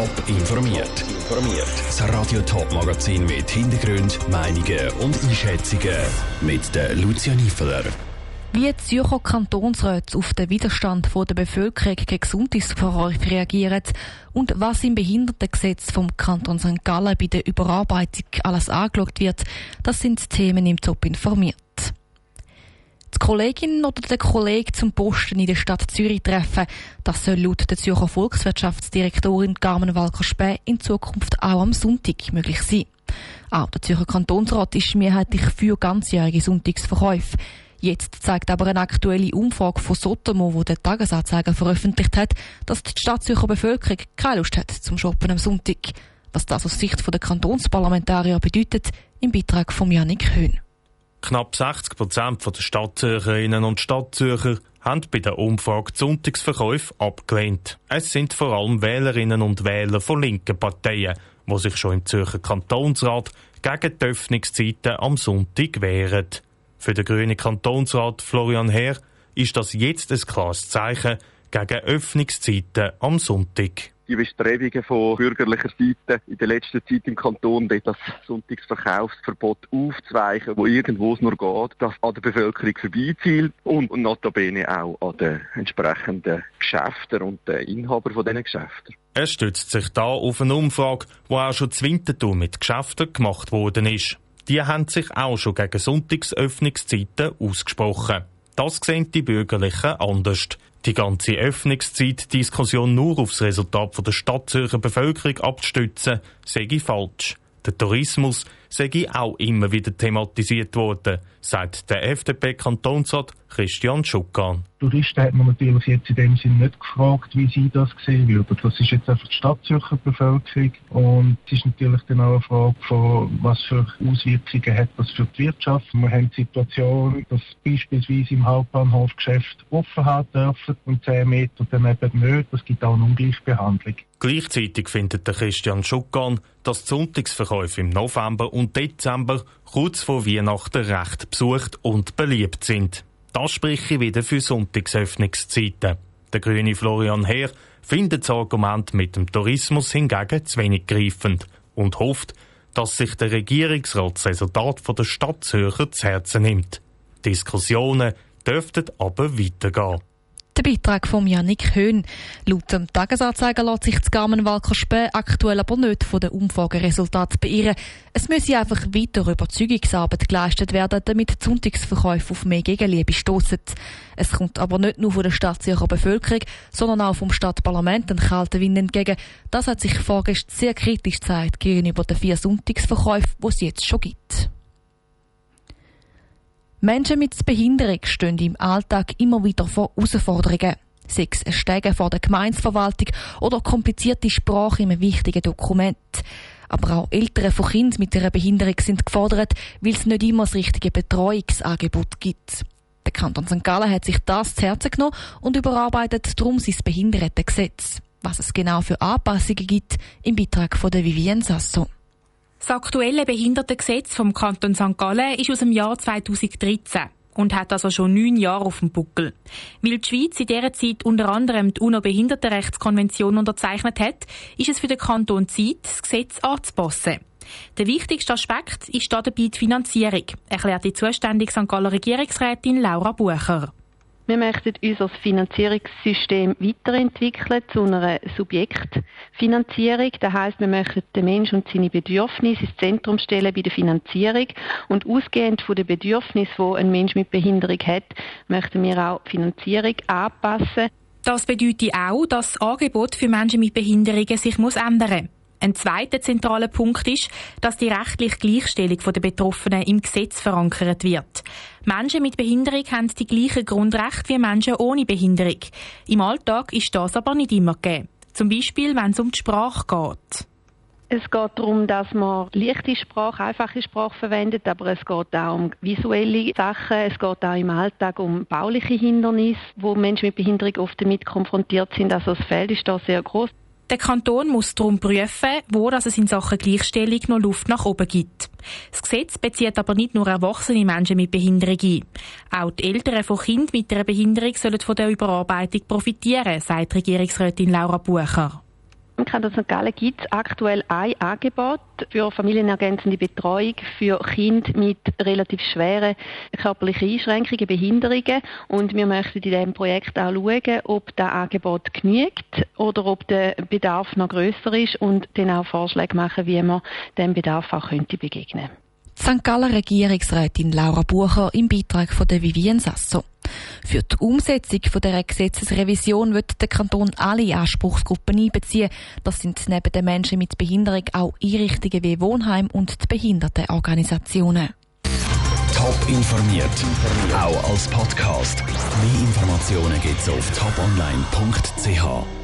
Top informiert. Informiert. Das Radio Top Magazin mit Hintergrund, Meinungen und Einschätzungen mit der Lucia Niefeler. Wie die Zürcher Kantonsräte auf den Widerstand der Bevölkerung gegen Gesundheitsverkäufe reagieren und was im Behindertengesetz vom Kanton St. Gallen bei der Überarbeitung alles angeschaut wird, das sind Themen im Top informiert. Kollegin oder der Kollege zum Posten in der Stadt Zürich treffen, das soll laut der Zürcher Volkswirtschaftsdirektorin Carmen Walker-Späh in Zukunft auch am Sonntag möglich sein. Auch der Zürcher Kantonsrat ist mehrheitlich für ganzjährige Sonntagsverkäufe. Jetzt zeigt aber eine aktuelle Umfrage von Sotomo, wo der Tagesanzeiger veröffentlicht hat, dass die Stadtzürcher Bevölkerung keine Lust hat zum Shoppen am Sonntag. Was das aus Sicht der Kantonsparlamentarier bedeutet, im Beitrag von Janik Höhn. Knapp 60 Prozent der Stadtzürcherinnen und Stadtzürcher haben bei der Umfrage Sonntagsverkäufe abgelehnt. Es sind vor allem Wählerinnen und Wähler von linken Parteien, die sich schon im Zürcher Kantonsrat gegen die Öffnungszeiten am Sonntag wehren. Für den grünen Kantonsrat Florian Herr ist das jetzt ein klares Zeichen gegen Öffnungszeiten am Sonntag die Bestrebungen von bürgerlicher Seite in der letzten Zeit im Kanton, das Sonntagsverkaufsverbot aufzuweichen, wo irgendwo es nur geht, das an der Bevölkerung vorbeizielt und, und notabene auch an den entsprechenden Geschäften und den Inhabern von diesen Geschäften. Er stützt sich da auf eine Umfrage, die auch schon zu Winterthur mit Geschäften gemacht worden ist. Die haben sich auch schon gegen Sonntagsöffnungszeiten ausgesprochen. Das sehen die Bürgerlichen anders. Die ganze Öffnungszeitdiskussion nur aufs Resultat der Stadtzürcher Bevölkerung abzustützen, sei falsch. Der Tourismus sei auch immer wieder thematisiert worden, sagt der FDP-Kantonsrat Christian Schukkan. Touristen hat man natürlich jetzt in dem Sinne nicht gefragt, wie sie das sehen würden. Das ist jetzt einfach die Stadtzürcher Bevölkerung und es ist natürlich dann auch eine Frage von, was für Auswirkungen hat das für die Wirtschaft. Wir haben die Situation, dass beispielsweise im Hauptbahnhofgeschäft offen haben dürfen und 10 Meter dann eben nicht. Das gibt auch eine Ungleichbehandlung. Gleichzeitig findet der Christian Schukkan, dass die Sonntagsverkäufe im November und Dezember kurz vor Weihnachten recht besucht und beliebt sind. Das spreche wieder für Sonntagsöffnungszeiten. Der grüne Florian Herr findet das Argument mit dem Tourismus hingegen zu wenig greifend und hofft, dass sich der Regierungsrat das Resultat von der Stadt Zürcher zu Herzen nimmt. Diskussionen dürften aber weitergehen. Der Beitrag von Janik Höhn. Laut dem Tagesanzeiger lässt sich das Garmenwalker Späh aktuell aber nicht von den Umfrageresultaten beirren. Es müsse einfach weiter Überzeugungsarbeit geleistet werden, damit die Sonntagsverkäufe auf mehr Gegenliebe stoßen. Es kommt aber nicht nur von der Stadtzürcher Bevölkerung, sondern auch vom Stadtparlament ein kalter Wind entgegen. Das hat sich vorgestern sehr kritisch gezeigt gegenüber den vier Sonntagsverkäufen, die es jetzt schon gibt. Menschen mit Behinderung stehen im Alltag immer wieder vor Herausforderungen. Sei es ein Steigen vor der Gemeinsverwaltung oder komplizierte Sprache in einem wichtigen Dokument. Aber auch Eltern von Kindern mit einer Behinderung sind gefordert, weil es nicht immer das richtige Betreuungsangebot gibt. Der Kanton St. Gallen hat sich das zu Herzen genommen und überarbeitet darum sein Behindertengesetz. Was es genau für Anpassungen gibt, im Beitrag von der Vivienne Sasso. Das aktuelle Behindertengesetz vom Kanton St. Gallen ist aus dem Jahr 2013 und hat also schon neun Jahre auf dem Buckel. Weil die Schweiz in dieser Zeit unter anderem die UNO-Behindertenrechtskonvention unterzeichnet hat, ist es für den Kanton Zeit, das Gesetz anzupassen. Der wichtigste Aspekt ist dabei die Finanzierung, erklärt die zuständige St. Galler Regierungsrätin Laura Bucher. Wir möchten unser Finanzierungssystem weiterentwickeln zu einer Subjektfinanzierung. Das heißt, wir möchten den Menschen und seine Bedürfnisse ins Zentrum stellen bei der Finanzierung und ausgehend von den Bedürfnissen, die ein Mensch mit Behinderung hat, möchten wir auch die Finanzierung anpassen. Das bedeutet auch, dass das Angebot für Menschen mit Behinderungen sich muss ändern muss. Ein zweiter zentraler Punkt ist, dass die rechtliche Gleichstellung der Betroffenen im Gesetz verankert wird. Menschen mit Behinderung haben die gleichen Grundrechte wie Menschen ohne Behinderung. Im Alltag ist das aber nicht immer gegeben. Zum Beispiel, wenn es um die Sprache geht. Es geht darum, dass man leichte Sprache, einfache Sprache verwendet, aber es geht auch um visuelle Sachen. Es geht auch im Alltag um bauliche Hindernisse, wo Menschen mit Behinderung oft damit konfrontiert sind. Also das Feld ist da sehr groß. Der Kanton muss darum prüfen, wo es in Sachen Gleichstellung noch Luft nach oben gibt. Das Gesetz bezieht aber nicht nur erwachsene Menschen mit Behinderung ein. Auch die Eltern von Kindern mit einer Behinderung sollen von der Überarbeitung profitieren, sagt Regierungsrätin Laura Bucher. Im Kanton St. Gallen gibt es aktuell ein Angebot für familienergänzende Betreuung für Kinder mit relativ schweren körperlichen Einschränkungen, Behinderungen. Und wir möchten in diesem Projekt auch schauen, ob das Angebot genügt oder ob der Bedarf noch grösser ist und dann auch Vorschläge machen, wie man dem Bedarf auch könnte begegnen könnte. St. Galler Regierungsrätin Laura Bucher im Beitrag von der Vivienne Sasso. Für die Umsetzung von der Gesetzesrevision wird der Kanton alle Anspruchsgruppen einbeziehen. Das sind neben den Menschen mit Behinderung auch Einrichtungen wie Wohnheim und die Behindertenorganisationen. Top informiert, auch als Podcast. Mehr Informationen gibt's auf toponline.ch.